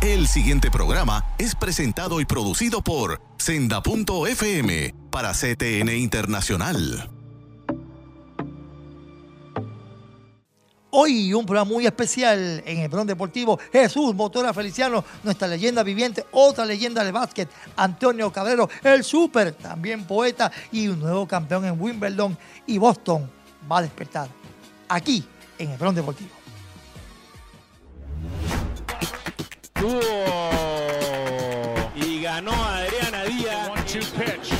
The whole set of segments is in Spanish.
El siguiente programa es presentado y producido por Senda.fm para CTN Internacional. Hoy un programa muy especial en el Bron Deportivo. Jesús Motora Feliciano, nuestra leyenda viviente, otra leyenda de básquet. Antonio Cabrero, el súper, también poeta y un nuevo campeón en Wimbledon. Y Boston va a despertar aquí en el Bron Deportivo. Y ganó Adriana Díaz. One-two pitch.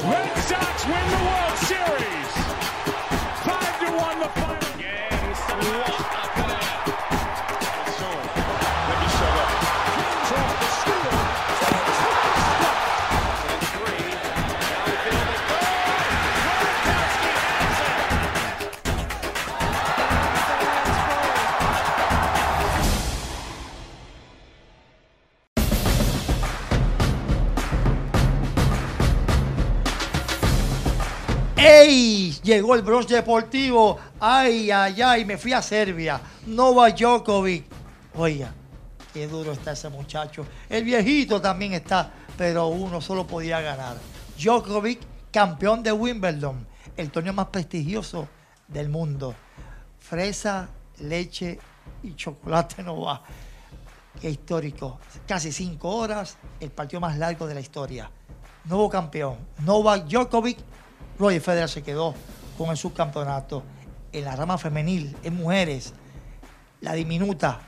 Red Sox win the World Series. Five to one the final ¡Ey! Llegó el bronce deportivo. ¡Ay, ay, ay! Me fui a Serbia. Nova Djokovic. Oiga, qué duro está ese muchacho. El viejito también está, pero uno solo podía ganar. Djokovic, campeón de Wimbledon, el torneo más prestigioso del mundo. Fresa, leche y chocolate no va. Qué histórico. Casi cinco horas, el partido más largo de la historia. Nuevo campeón. Novak Djokovic Roger Federer se quedó con el subcampeonato. En la rama femenil, en mujeres, la diminuta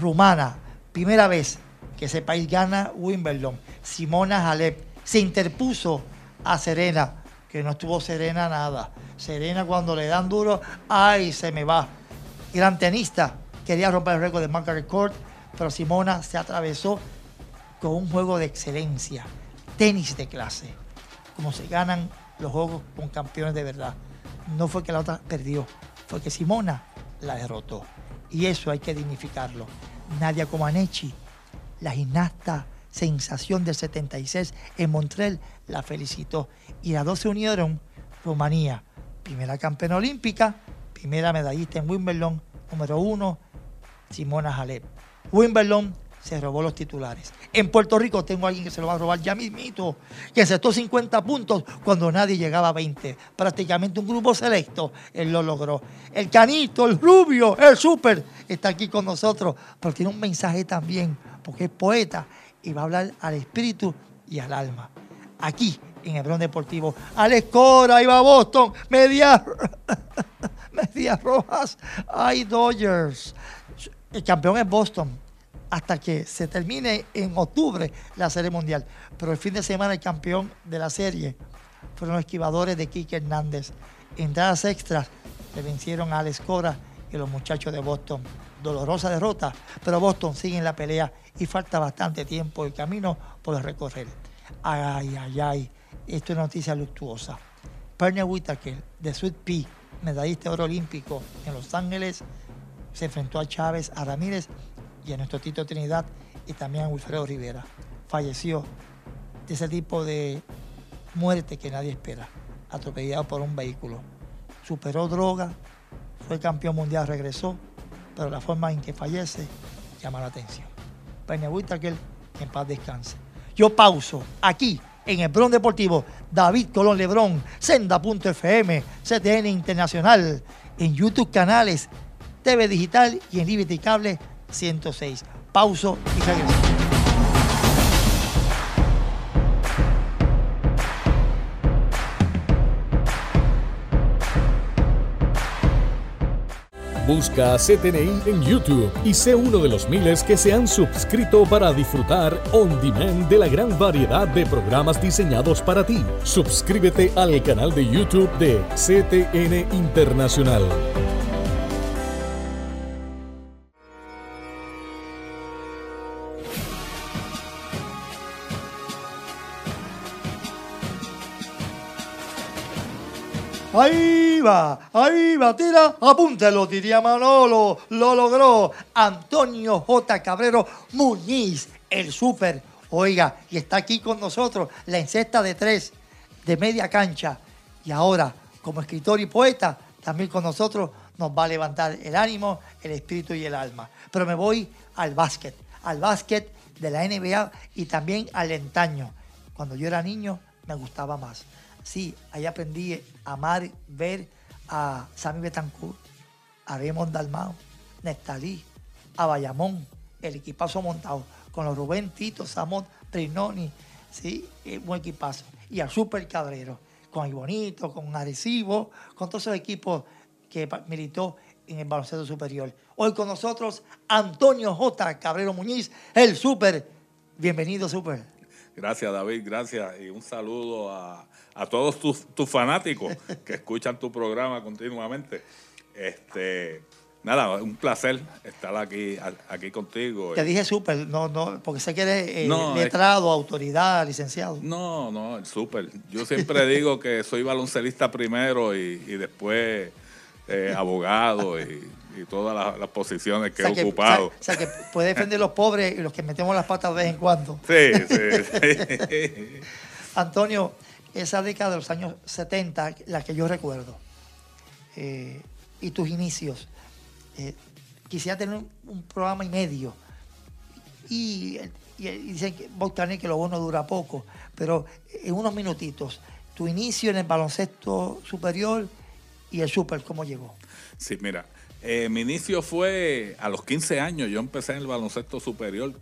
rumana, primera vez que ese país gana Wimbledon. Simona Halep se interpuso a Serena, que no estuvo Serena nada. Serena cuando le dan duro, ay, se me va. Gran tenista, quería romper el récord de Margaret Court, pero Simona se atravesó con un juego de excelencia, tenis de clase, como se ganan los juegos con campeones de verdad. No fue que la otra perdió, fue que Simona la derrotó. Y eso hay que dignificarlo. Nadia Comaneci, la gimnasta sensación del 76 en Montreal, la felicitó. Y las dos se unieron, Rumanía, primera campeona olímpica, primera medallista en Wimbledon, número uno, Simona Halep. Wimbledon se robó los titulares. En Puerto Rico tengo a alguien que se lo va a robar ya mismito, que aceptó 50 puntos cuando nadie llegaba a 20. Prácticamente un grupo selecto, él lo logró. El canito, el rubio, el súper, está aquí con nosotros, pero tiene un mensaje también, porque es poeta y va a hablar al espíritu y al alma. Aquí, en el Bron Deportivo. Alex Cora, ahí va Boston, media, medias rojas, hay Dodgers. El campeón es Boston hasta que se termine en octubre la Serie Mundial. Pero el fin de semana el campeón de la serie fueron los esquivadores de Kike Hernández. Entradas extras le vencieron a Alex Cora y los muchachos de Boston. Dolorosa derrota, pero Boston sigue en la pelea y falta bastante tiempo y camino por recorrer. Ay, ay, ay, esto es noticia luctuosa. Pernia Whitaker, de Sweet Pea, medallista de oro olímpico en Los Ángeles, se enfrentó a Chávez, a Ramírez y a nuestro Tito Trinidad y también a Wilfredo Rivera. Falleció de ese tipo de muerte que nadie espera, atropellado por un vehículo. Superó droga, fue campeón mundial, regresó, pero la forma en que fallece llama la atención. Peña Whitaker, que en paz descanse. Yo pauso aquí en el Bron Deportivo, David Colón Lebrón, Senda.fm, CTN Internacional, en YouTube canales, TV Digital y en Liberty Cable 106. Pauso y regreso. Busca a CTNI en YouTube y sé uno de los miles que se han suscrito para disfrutar on demand de la gran variedad de programas diseñados para ti. Suscríbete al canal de YouTube de CTN Internacional. Ahí va, ahí va, tira, apúntalo, diría Manolo, lo logró Antonio J. Cabrero Muñiz, el súper. Oiga, y está aquí con nosotros la encesta de tres de media cancha. Y ahora, como escritor y poeta, también con nosotros nos va a levantar el ánimo, el espíritu y el alma. Pero me voy al básquet, al básquet de la NBA y también al entaño. Cuando yo era niño me gustaba más. Sí, ahí aprendí a amar, ver a Sammy Betancourt, a Raymond Dalmao, Nestalí, a Bayamón, el equipazo montado, con los Rubén Tito, Samón, Trinoni, ¿sí? Buen equipazo. Y a Super Cabrero, con Ibonito, con Arecibo, con todos esos equipos que militó en el baloncesto superior. Hoy con nosotros Antonio J. Cabrero Muñiz, el Super. Bienvenido, Super. Gracias, David, gracias. Y un saludo a, a todos tus, tus fanáticos que escuchan tu programa continuamente. Este, nada, un placer estar aquí, aquí contigo. Te dije Super, no, no, porque sé que eres eh, No, es- letrado, autoridad, licenciado. No, no, súper. Yo siempre digo que soy baloncelista primero y, y después eh, abogado y, y todas las, las posiciones que O sea, he ocupado. o sea, o sea, que puede defender los pobres y los que metemos las patas de vez en cuando. Sí, sí, sí. Antonio, esa década de los años 70, la que yo recuerdo, eh, y tus inicios, eh, quisiera tener un, programa y medio. Y, y- y dicen que Bogdaner que lo bueno dura poco, pero en unos minutitos, tu inicio en el baloncesto superior y el super, ¿cómo llegó? Sí, mira, eh, mi inicio fue a los 15 años. Yo empecé en el baloncesto superior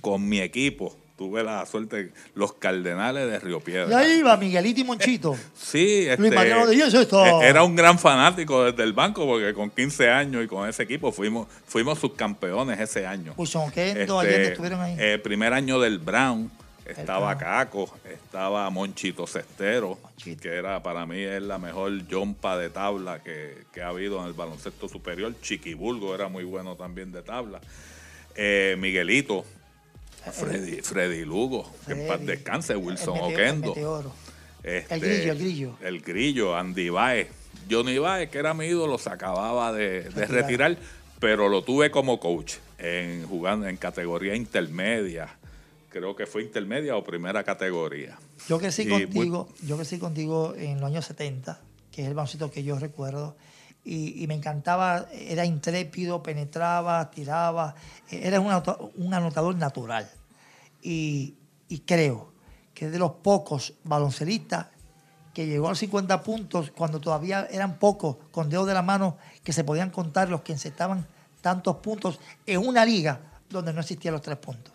con mi equipo. Tuve la suerte, los Cardenales de Río Y Piedra. ahí va Miguelito y Monchito. Sí, este, Luis Mariano Díaz, esto. eh, era un gran fanático desde el banco porque con 15 años y con ese equipo fuimos fuimos subcampeones ese año. Wilson Oquendo, Este, Allende estuvieron ahí. eh, primer año del Brown, estaba. Caco, estaba Monchito Cestero, Monchito. que era para mí es la mejor jumpa de tabla que, que ha habido en el baloncesto superior. Chiquibulgo era muy bueno también de tabla. Eh, Miguelito, Freddy, Freddy Lugo, que en paz descanse, Wilson el Oquendo. Este, El grillo, el grillo. El grillo, Andy Baez. Johnny Baez, que era mi ídolo, se acababa de, de Retirar. pero lo tuve como coach en jugando en categoría intermedia. Creo que fue intermedia o primera categoría. Yo crecí Y muy- contigo, yo crecí contigo en los años 70, que es el baloncesto que yo recuerdo, y, me encantaba, era intrépido, penetraba, tiraba, eh, eras un, un anotador natural. Y, y creo que es de los pocos baloncelistas que llegó a los 50 puntos cuando todavía eran pocos, con dedos de la mano, que se podían contar los que encestaban tantos puntos en una liga donde no existían los tres puntos.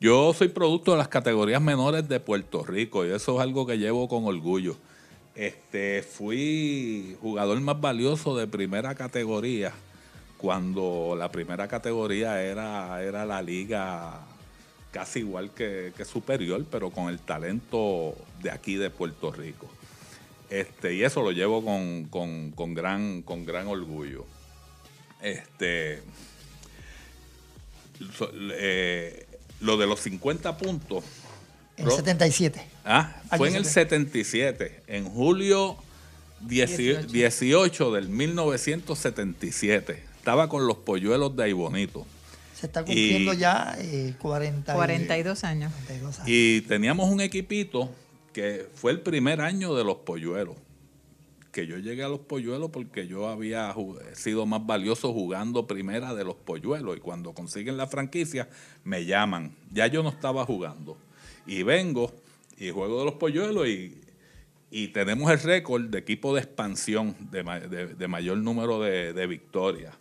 Yo soy producto de las categorías menores de Puerto Rico y eso es algo que llevo con orgullo. Este, fui jugador más valioso de primera categoría cuando la primera categoría era, era la liga casi igual que, que superior, pero con el talento de aquí de Puerto Rico. Este, y eso lo llevo con, con- con gran, con gran orgullo. Este, eh, lo de los 50 puntos En Bro. 77. ah, fue en el 77, en julio 18, 18 del 1977. Estaba con los polluelos de Aibonito. Se está cumpliendo Y- ya eh, 40 y- 42 años. 42 años. Y teníamos un equipito que fue el primer año de los polluelos. Que yo llegué a los polluelos porque yo había sido más valioso jugando primera de los polluelos. Y cuando consiguen la franquicia, me llaman. Ya yo no estaba jugando. Y vengo y juego de los polluelos y, y tenemos el récord de equipo de expansión de, de mayor número de, de victorias.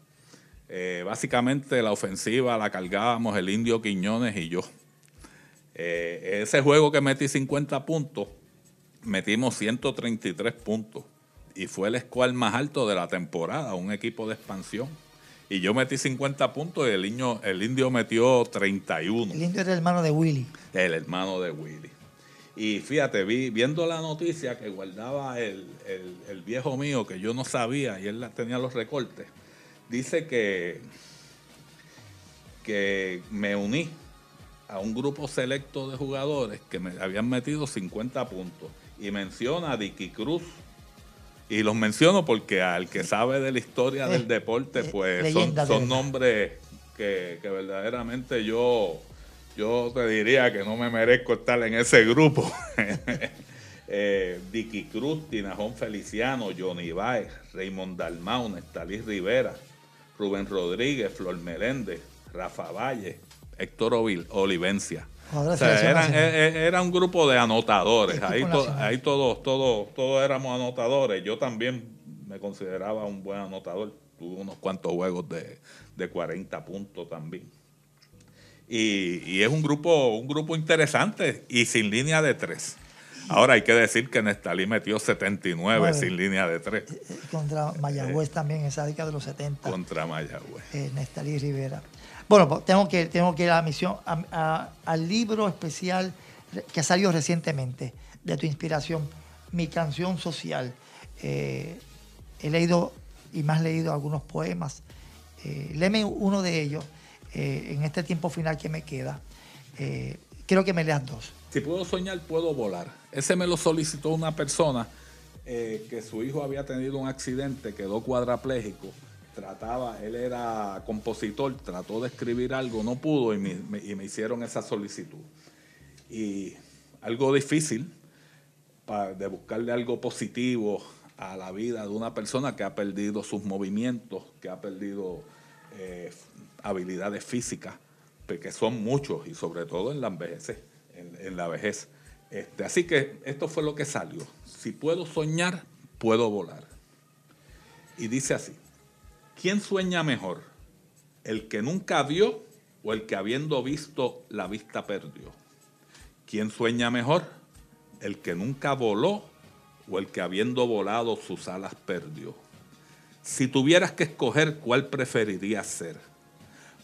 Eh, básicamente la ofensiva la cargábamos el Indio Quiñones y yo. Eh, ese juego que metí 50 puntos, metimos 133 puntos. Y fue el score más alto de la temporada, un equipo de expansión. Y yo metí 50 puntos y el, niño, el indio metió 31, El indio era el hermano de Willy. el hermano de Willy. Y fíjate, vi, viendo la noticia que guardaba el, el- el viejo mío, que yo no sabía, y él tenía los recortes, dice que, que me uní a un grupo selecto de jugadores que me habían metido 50 puntos. Y menciona a Dicky Cruz. Y los menciono porque al que sabe de la historia Eh, del deporte, eh, pues son, nombres que, que verdaderamente yo, yo te diría que no me merezco estar en ese grupo. eh, Dicky Cruz, Tinajón Feliciano, Johnny Baez, Raymond Dalmau, Nestalí Rivera, Rubén Rodríguez, Flor Meléndez, Rafa Valle, Héctor Olivencia. Jugadores O sea, de selección eran- nacional. e- e- era un grupo de anotadores. Ahí, to- ahí todos, todos, todos éramos anotadores. Yo también me consideraba un buen anotador. Tuve unos cuantos juegos de, de 40 puntos también. Y, y es un grupo, un grupo interesante y sin línea de tres. Ahora hay que decir que Nestalí metió 79 Nueve. sin línea de tres Contra Mayagüez también en esa década de los 70. contra Mayagüez. eh, Nestalí Rivera. Bueno, pues tengo que, tengo que ir a la misión, a- a- al libro especial que salió recientemente de tu inspiración, Mi canción social. Eh, he leído y más leído algunos poemas. Eh, léeme uno de ellos eh, en este tiempo final que me queda. Eh, quiero que me leas dos. Si puedo soñar, puedo volar. Ese me lo solicitó una persona eh, que su hijo había tenido un accidente, quedó cuadraplégico. Trataba, él era compositor, trató de escribir algo, no pudo y me, hicieron esa solicitud. Y algo difícil de buscarle algo positivo a la vida de una persona que ha perdido sus movimientos, que ha perdido eh, habilidades físicas, que son muchos y sobre todo en la vejez. En, la vejez. Este, así que esto fue lo que salió. Si puedo soñar, puedo volar. Y dice así, ¿quién sueña mejor? ¿El que nunca vio o el que habiendo visto la vista perdió? ¿Quién sueña mejor? ¿El que nunca voló o el que habiendo volado sus alas perdió? Si tuvieras que escoger cuál preferirías ser,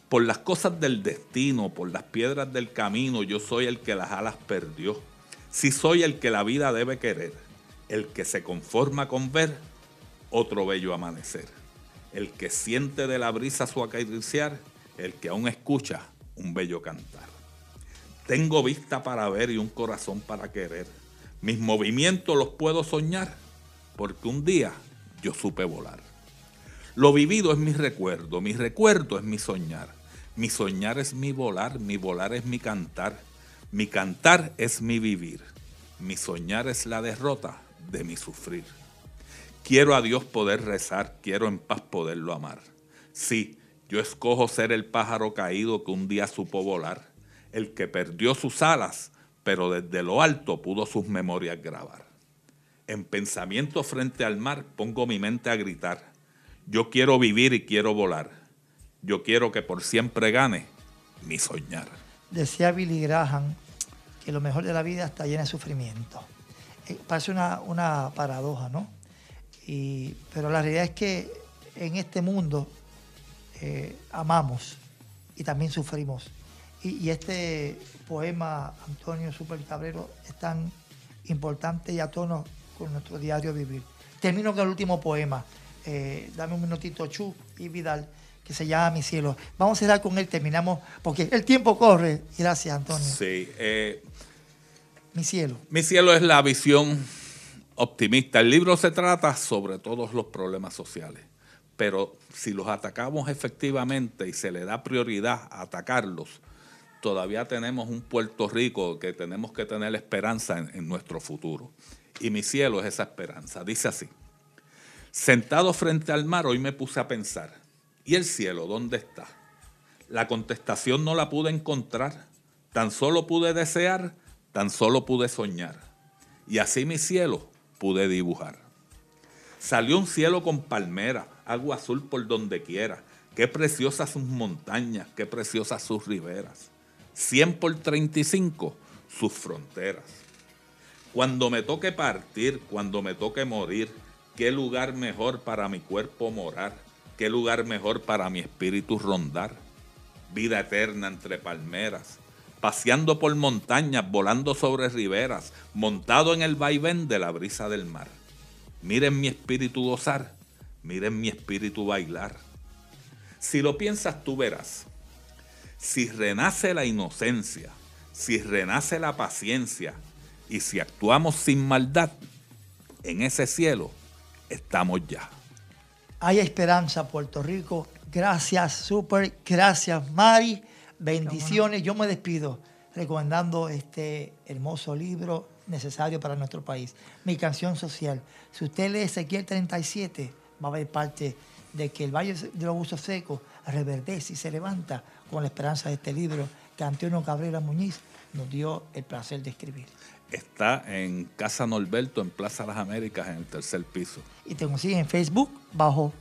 por las cosas del destino, por las piedras del camino, yo soy el que las alas perdió. Si soy el que la vida debe querer, el que se conforma con ver otro bello amanecer, el que siente de la brisa su acariciar, el que aún escucha un bello cantar. Tengo vista para ver y un corazón para querer. Mis movimientos los puedo soñar, porque un día yo supe volar. Lo vivido es mi recuerdo, mi recuerdo es mi soñar. Mi soñar es mi volar, mi volar es mi cantar. Mi cantar es mi vivir. Mi soñar es la derrota de mi sufrir. Quiero a Dios poder rezar, quiero en paz poderlo amar. Sí, yo escojo ser el pájaro caído que un día supo volar, el que perdió sus alas, pero desde lo alto pudo sus memorias grabar. En pensamiento frente al mar pongo mi mente a gritar. Yo quiero vivir y quiero volar. Yo quiero que por siempre gane mi soñar. Decía Billy Graham que lo mejor de la vida está llena de sufrimiento. Eh, parece una, una paradoja, ¿no? Y- pero la realidad es que en este mundo eh, amamos y también sufrimos. Y, y este poema, Antonio Super Cabrero, es tan importante y a tono con nuestro diario vivir. Termino con el último poema. Eh, dame un minutito, Chu y Vidal, que se llama Mi cielo. Vamos a cerrar con él, terminamos, porque el tiempo corre. Gracias, Antonio. Sí, eh, Mi cielo. mi cielo es la visión optimista. El libro se trata sobre todos los problemas sociales, pero si los atacamos efectivamente y se le da prioridad a atacarlos, todavía tenemos un Puerto Rico que tenemos que tener esperanza en, en nuestro futuro. Y mi cielo es esa esperanza. Dice así, sentado frente al mar hoy me puse a pensar, ¿y el cielo dónde está? La contestación no la pude encontrar, tan solo pude desear, tan solo pude soñar. Y así mi cielo pude dibujar. Salió un cielo con palmeras, agua azul por donde quiera. Qué preciosas sus montañas, qué preciosas sus riberas. 100 por 35 sus fronteras. Cuando me toque partir, cuando me toque morir, qué lugar mejor para mi cuerpo morar, qué lugar mejor para mi espíritu rondar. Vida eterna entre palmeras, paseando por montañas, volando sobre riberas, montado en el vaivén de la brisa del mar. Miren mi espíritu gozar, miren mi espíritu bailar. Si lo piensas tú verás, si renace la inocencia, si renace la paciencia y si actuamos sin maldad, en ese cielo estamos ya. Hay esperanza, Puerto Rico. Gracias, Super. Gracias, Mari. Bendiciones. Yo me despido recomendando este hermoso libro necesario para nuestro país. Mi canción social. Si usted lee Ezequiel 37, va a ver parte de que el Valle de los Usos Secos reverdece y se levanta con la esperanza de este libro que Antonio Cabrera Muñiz nos dio el placer de escribir. Está en Casa Norberto, en Plaza Las Américas, en el tercer piso. Y te consiguen en Facebook bajo.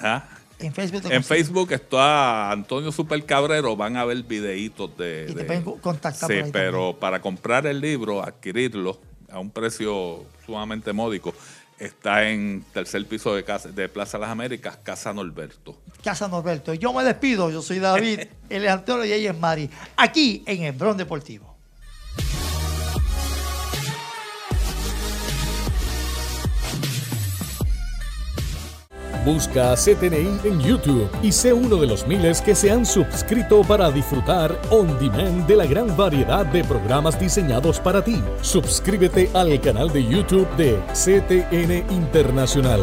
¿Ah? En Facebook, En Facebook está Antonio Super Cabrero, van a ver videitos de... Y te de- pueden co- contactar Sí, por ahí pero para comprar el libro, adquirirlo a un precio sumamente módico, está en tercer piso de, casa, de Plaza Las Américas, Casa Norberto. Casa Norberto. Yo me despido. Yo soy David, él es Antonio y ella es Mari. Aquí en el Bron Deportivo. Busca a CTNI en YouTube y sé uno de los miles que se han suscrito para disfrutar on demand de la gran variedad de programas diseñados para ti. Suscríbete al canal de YouTube de CTN Internacional.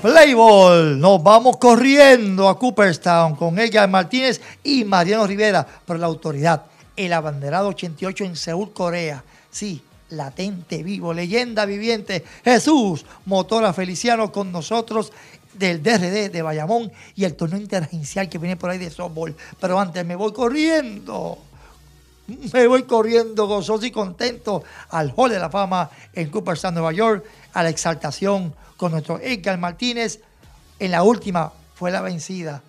Playball, nos vamos corriendo a Cooperstown con Edgar Martínez y Mariano Rivera por la autoridad. El abanderado 88 en Seúl, Corea. Sí, latente, vivo, leyenda viviente. Jesús Motora Feliciano con nosotros del DRD de Bayamón y el torneo interagencial que viene por ahí de softball. Pero antes me voy corriendo. Me voy corriendo gozoso y contento al Hall de la Fama en Cooperstown, Nueva York, a la exaltación con nuestro Edgar Martínez. En la última fue la vencida.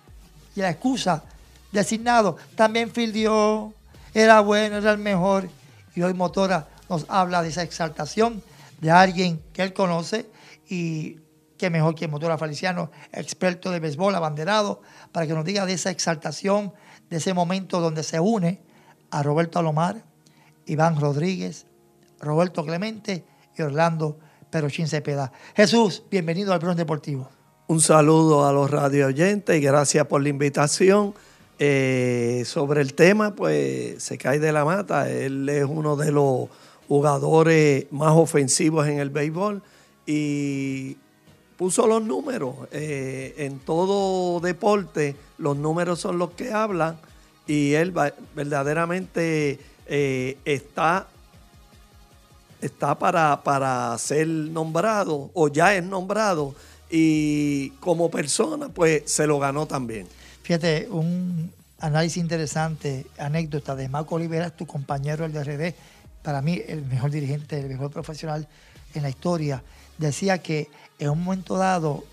Y la excusa, designado, también fildió, era bueno, era el mejor. Y hoy Motora nos habla de esa exaltación de alguien que él conoce y que mejor que Motora Feliciano, experto de béisbol, abanderado, para que nos diga de esa exaltación, de ese momento donde se une a Roberto Alomar, Iván Rodríguez, Roberto Clemente y Orlando Perochín Cepeda. Jesús, bienvenido al Bron Deportivo. Un saludo a los radio oyentes y gracias por la invitación. Eh, sobre el tema, pues se cae de la mata. Él es uno de los jugadores más ofensivos en el béisbol y puso los números. Eh, en todo deporte, los números son los que hablan y él va- verdaderamente eh, está está para, para ser nombrado o ya es nombrado y como persona pues se lo ganó también. Fíjate, un análisis interesante, anécdota de Marco Olivera, tu compañero del DRD, para mí el mejor dirigente, el mejor profesional en la historia, decía que en un momento dado,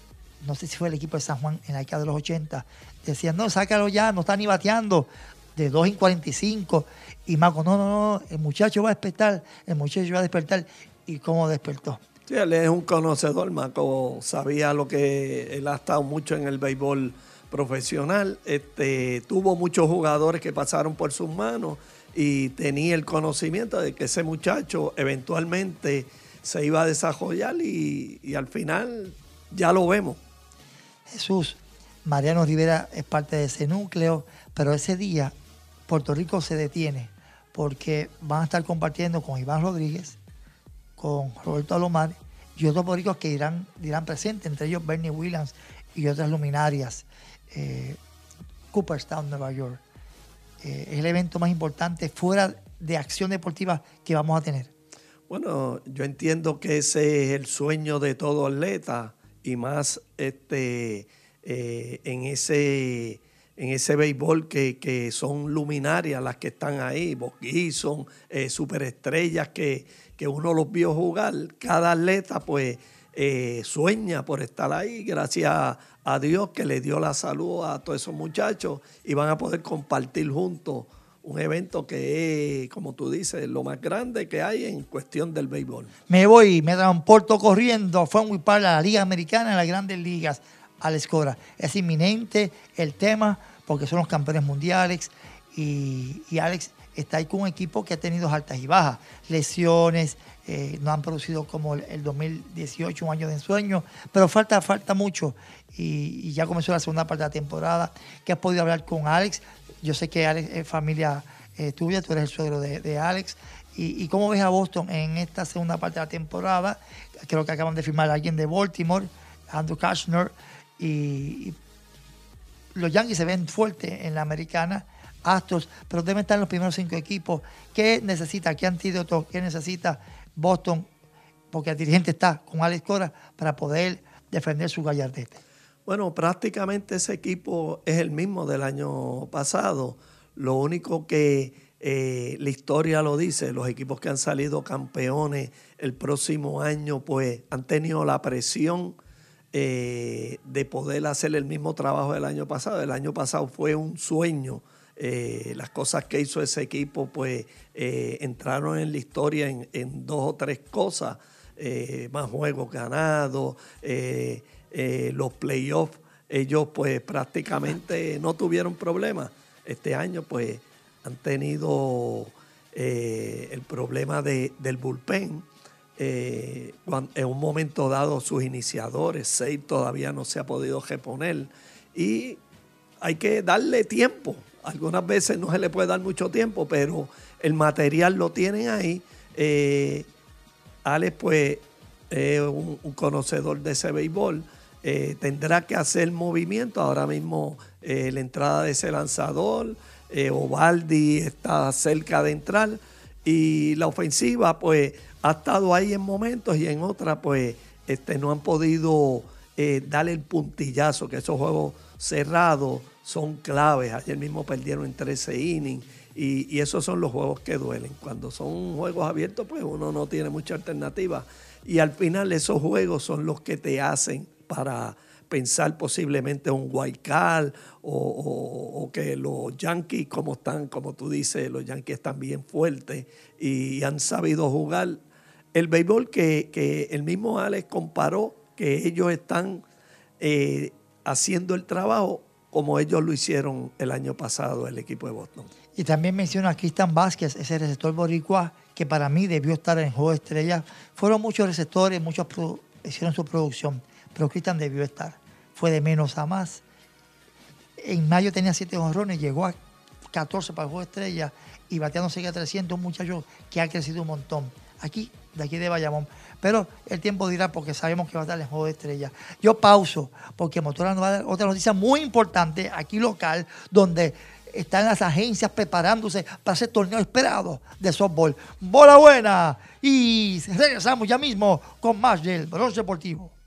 no sé si fue el equipo de San Juan en la década de los 80, decían, no, sácalo ya, no está ni bateando, de 2 en 45, y Marco, no, no, no, el muchacho va a despertar, el muchacho va a despertar, y cómo despertó. Sí, él es un conocedor, Marco sabía lo que él ha estado mucho en el béisbol profesional, este, tuvo muchos jugadores que pasaron por sus manos y tenía el conocimiento de que ese muchacho eventualmente se iba a desarrollar y, y al final ya lo vemos. Jesús, Mariano Rivera es parte de ese núcleo, pero ese día Puerto Rico se detiene porque van a estar compartiendo con Iván Rodríguez, con Roberto Alomar y otros boricos que irán, dirán presente, entre ellos Bernie Williams y otras luminarias. Eh, Cooperstown, Nueva York. Eh, es el evento más importante fuera de acción deportiva que vamos a tener. Bueno, yo entiendo que ese es el sueño de todo atleta y más este eh, en ese en ese béisbol que, que son luminarias las que están ahí, Bob Gibson, eh, superestrellas que, que uno los vio jugar. Cada atleta pues eh, sueña por estar ahí, gracias a Dios que le dio la salud a todos esos muchachos y van a poder compartir juntos un evento que es, como tú dices, lo más grande que hay en cuestión del béisbol. Me voy, me transporto corriendo, fue muy para la Liga Americana, las grandes ligas, Alex Cora. Es inminente el tema porque son los campeones mundiales y, y Alex está ahí con un equipo que ha tenido altas y bajas, lesiones, eh, no han producido como el, el 2018, un año de ensueño, pero falta, falta mucho y, ya comenzó la segunda parte de la temporada. que has podido hablar con Alex? Yo sé que Alex es familia eh, tuya, tú eres el suegro de, de Alex. Y, y cómo ves a Boston en esta segunda parte de la temporada? Creo que acaban de firmar a alguien de Baltimore, Andrew Kashner, y, los Yankees se ven fuertes en la americana, Astros, pero deben estar en los primeros cinco equipos. ¿Qué necesita, qué antídoto, qué necesita Boston? Porque el dirigente está con Alex Cora para poder defender su gallardete. Bueno, prácticamente ese equipo es el mismo del año pasado. Lo único que eh, la historia lo dice, los equipos que han salido campeones el próximo año, pues han tenido la presión eh, de poder hacer el mismo trabajo del año pasado. El año pasado fue un sueño. Eh, las cosas que hizo ese equipo, pues entraron en la historia en, en dos o tres cosas. más juegos ganados, eh, los playoffs, ellos pues prácticamente no tuvieron problemas. Este año pues han tenido eh, el problema de, del bullpen. Eh, en un momento dado sus iniciadores, seis todavía no se ha podido reponer y hay que darle tiempo. Algunas veces no se le puede dar mucho tiempo, pero el material lo tienen ahí. Alex pues es un, conocedor de ese béisbol eh, tendrá que hacer movimiento. Ahora mismo eh, la entrada de ese lanzador, eh, Ovaldi está cerca de entrar y la ofensiva pues ha estado ahí en momentos y en otras pues este, no han podido darle el puntillazo, que esos juegos cerrados son claves. Ayer mismo perdieron en 13 innings. Y, esos son los juegos que duelen. Cuando son juegos abiertos, pues uno no tiene mucha alternativa. Y al final esos juegos son los que te hacen para pensar posiblemente un wild card o, que los Yankees, como están, como tú dices, los Yankees están bien fuertes y han sabido jugar el béisbol que, el mismo Alex comparó que ellos están eh, haciendo el trabajo como ellos lo hicieron el año pasado el equipo de Boston. Y también menciona a Cristian Vázquez, ese receptor boricua, que para mí debió estar en juego de estrella. Fueron muchos receptores, muchos hicieron su producción pero Cristian debió estar. Fue de menos a más. En mayo tenía 7 honrones, llegó a 14 para el juego de estrella y bateando sigue a 300, un muchacho que ha crecido un montón. Aquí, de aquí de Bayamón. Pero el tiempo dirá porque sabemos que va a estar en juego de estrella. Yo pauso porque Motora nos va a dar otra noticia muy importante aquí local, donde están las agencias preparándose para ese torneo esperado de softball. Bola buena y regresamos ya mismo con más del Bronce Deportivo.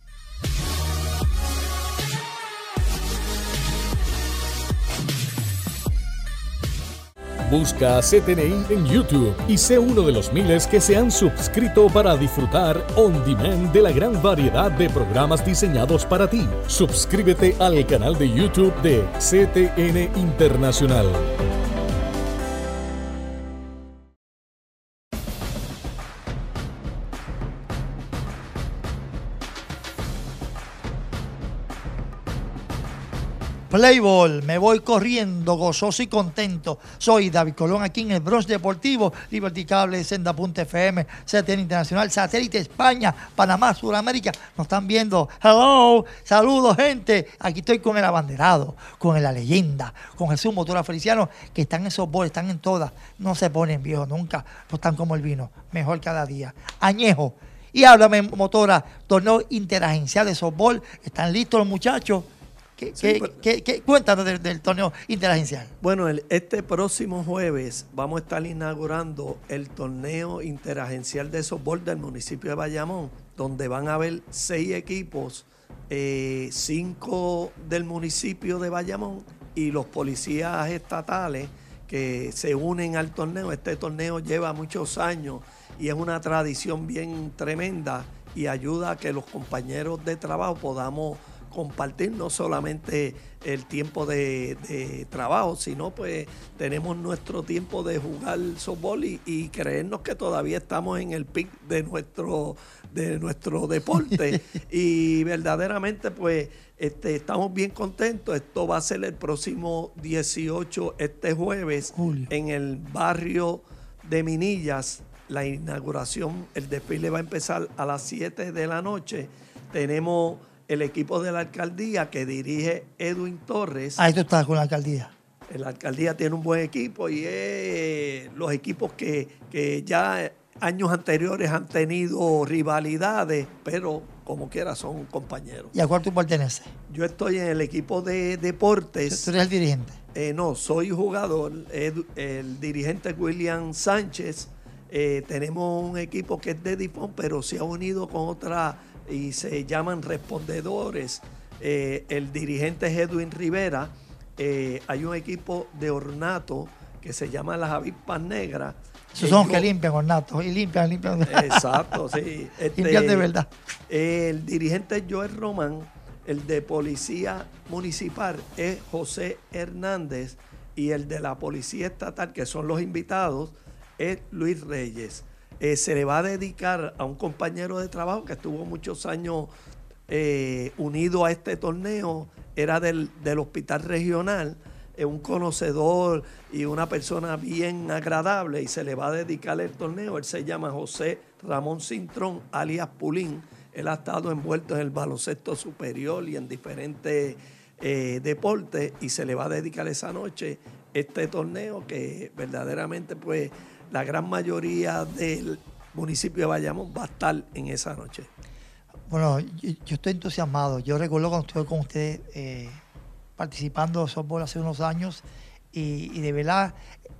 Busca CTNI en YouTube y sé uno de los miles que se han suscrito para disfrutar on demand de la gran variedad de programas diseñados para ti. Suscríbete al canal de YouTube de CTN Internacional. Playball, me voy corriendo, gozoso y contento. Soy David Colón aquí en el Bronx Deportivo, Liberty Cable, Senda.fm, CTN Internacional, Satélite España, Panamá, Sudamérica. Nos están viendo. Hello, saludos gente. Aquí estoy con el abanderado, con la leyenda, con Jesús Motora Feliciano, que están en boles, están en todas. No se ponen viejos nunca, no están como el vino, mejor cada día. Añejo. Y háblame, motora, torneo interagencial de softball. ¿Están listos los muchachos? ¿Qué, cuéntanos del, torneo interagencial? Bueno, este próximo jueves vamos a estar inaugurando el torneo interagencial de softball del municipio de Bayamón, donde van a haber seis equipos, eh, cinco del municipio de Bayamón y los policías estatales que se unen al torneo. Este torneo lleva muchos años y es una tradición bien tremenda y ayuda a que los compañeros de trabajo podamos compartir no solamente el tiempo de, trabajo, sino pues tenemos nuestro tiempo de jugar softball y, creernos que todavía estamos en el pic de nuestro, de nuestro deporte. y verdaderamente pues este, estamos bien contentos. Esto va a ser el próximo 18, este jueves, en el barrio de Minillas. La inauguración, el desfile va a empezar a las 7 de la noche. Tenemos el equipo de la alcaldía que dirige Edwin Torres. Ah, esto está con la alcaldía. La alcaldía tiene un buen equipo y es los equipos que, que ya años anteriores han tenido rivalidades, pero como quiera son compañeros. ¿Y a cuál tú perteneces? Yo estoy en el equipo de deportes. ¿Tú eres el dirigente? Eh, no, soy jugador. El, el dirigente es William Sánchez. Eh, tenemos un equipo que es de Dipón, pero se ha unido con otra y se llaman respondedores. Eh, el dirigente es Edwin Rivera. hay un equipo de ornato que se llama Las Avispas Negras esos son los que limpian, ornatos. Y limpian, limpian. Exacto, sí. Este, limpian de verdad. El dirigente Joel Román, el de policía municipal es José Hernández y el de la policía estatal, que son los invitados, es Luis Reyes. Eh, se le va a dedicar a un compañero de trabajo que estuvo muchos años eh, unido a este torneo, era del, del hospital regional es un conocedor y una persona bien agradable y se le va a dedicar el torneo. Él se llama José Ramón Cintrón, alias Pulín. Él ha estado envuelto en el baloncesto superior y en diferentes eh, deportes y se le va a dedicar esa noche este torneo que verdaderamente pues la gran mayoría del municipio de Bayamón va a estar en esa noche. Bueno, yo, estoy entusiasmado. Yo recuerdo cuando estuve con ustedes eh, participando de softball hace unos años y, de verdad,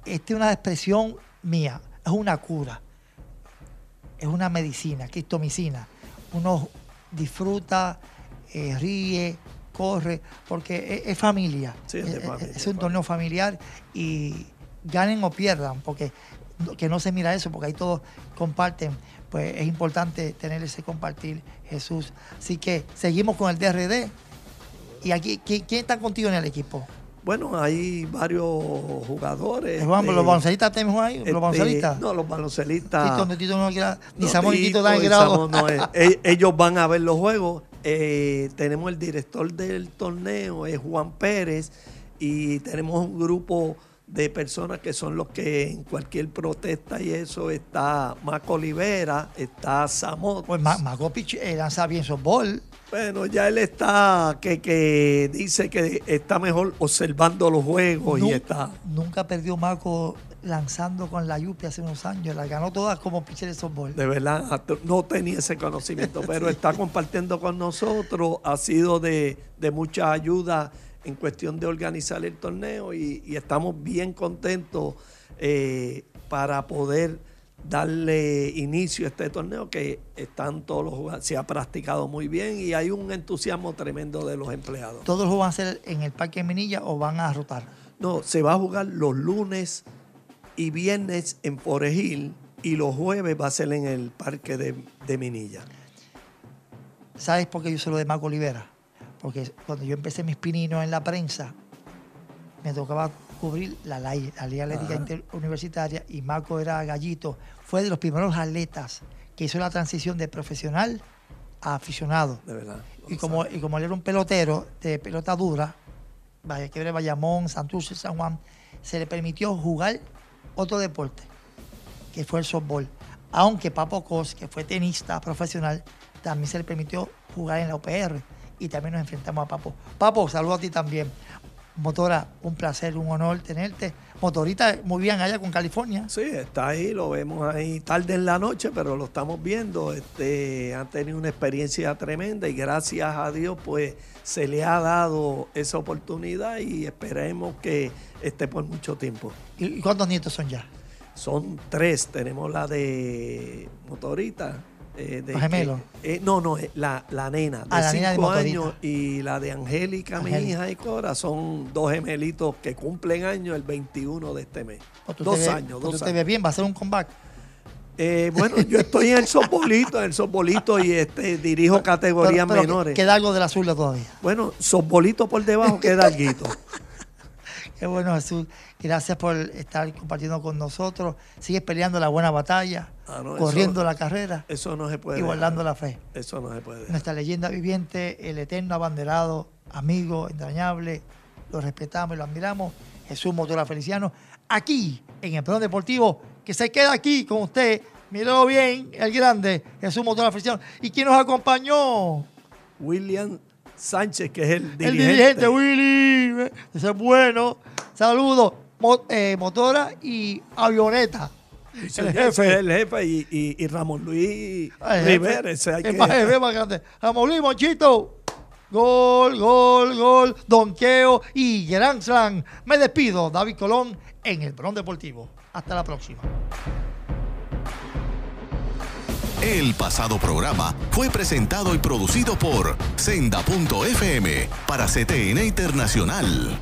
esta es una expresión mía, es una cura, es una medicina, cristomicina. Uno disfruta, eh, ríe, corre, porque es, familia. es, un torneo familiar y ganen o pierdan, porque que no se mira eso, porque ahí todos comparten, pues es importante tener ese compartir, Jesús. Así que seguimos con el DRD. ¿Y aquí quién, está contigo en el equipo? Bueno, hay varios jugadores. ¿Los eh, baloncelistas tenemos ahí? ¿Los este, baloncelistas? No, los baloncelistas. Tito, Tito no, ni Samuel ni Tito dan grado. No, ellos van a ver los juegos. Eh, tenemos el director del torneo, es Juan Pérez, y tenemos un grupo de personas que son los que en cualquier protesta y eso está Maco Olivera, está Samot. Pues Maco eh, lanza bien softball. Bueno, ya él está, que, que dice que está mejor observando los juegos y está. Nunca perdió Marco lanzando con la Yupi hace unos años. La ganó todas como pitcher de softball. De verdad, no tenía ese conocimiento, pero está compartiendo con nosotros. Ha sido de, mucha ayuda en cuestión de organizar el torneo y, estamos bien contentos eh, para poder darle inicio a este torneo que están todos los jugadores, se ha practicado muy bien y hay un entusiasmo tremendo de los empleados. ¿Todos los van a hacer en el Parque de Minilla o van a rotar? No, se va a jugar los lunes y viernes en Forejil y los jueves va a ser en el Parque de, Minilla. ¿Sabes por qué yo soy lo de Marco Olivera? Porque cuando yo empecé mis pininos en la prensa, me tocaba cubrir la, la, Liga Atlética Universitaria y Marco era gallito. Fue de los primeros atletas que hizo la transición de profesional a aficionado. De verdad. Y como, y como él era un pelotero de pelota dura, que Bayamón, Santurce, San Juan, se le permitió jugar otro deporte, que fue el softball. Aunque Papo Cos, que fue tenista profesional, también se le permitió jugar en la OPR. Y también nos enfrentamos a Papo. Papo, saludo a ti también. Motora, un placer, un honor tenerte. Motorita, muy bien allá con California. Sí, está ahí, lo vemos ahí tarde en la noche, pero lo estamos viendo. Este, han tenido una experiencia tremenda y gracias a Dios, pues se le ha dado esa oportunidad y esperemos que esté por mucho tiempo. ¿Y cuántos nietos son ya? Son tres. Tenemos la de Motorita, eh, de gemelos? Eh, no, no, eh, la, la nena de 5 años y la de Angélica, mi hija y Cora, son dos gemelitos que cumplen años el 21 de este mes. Pues dos años, dos ¿Tú te ves bien? ¿Va a ser un comeback? bueno, yo estoy en el softbolito, en el softbolito y este, dirijo categorías menores. ¿Queda algo de la azul todavía? Bueno, softbolito por debajo queda algo. Qué bueno, Jesús. Gracias por estar compartiendo con nosotros. Sigues peleando la buena batalla, ah, corriendo la carrera. Eso no se puede. Y guardando la fe. Eso no se puede. Nuestra leyenda viviente, el eterno abanderado, amigo, entrañable. Lo respetamos y lo admiramos. Jesús Motora Feliciano. Aquí, en el Plano Deportivo, que se queda aquí con usted. Míralo bien, el grande, Jesús Motora Feliciano. ¿Y quién nos acompañó? William Sánchez, que es el dirigente. El dirigente, Willy. Ese es bueno. Saludos, mo- eh, motora y avioneta. El jefe. El jefe y, y- y Ramón Luis El. Rivera. ese hay El que- más jefe más grande. Ramón Luis Monchito. Gol, gol, gol, donqueo y Grand Slam. Me despido, David Colón, en el Bron Deportivo. Hasta la próxima. El pasado programa fue presentado y producido por Senda.fm para CTN Internacional.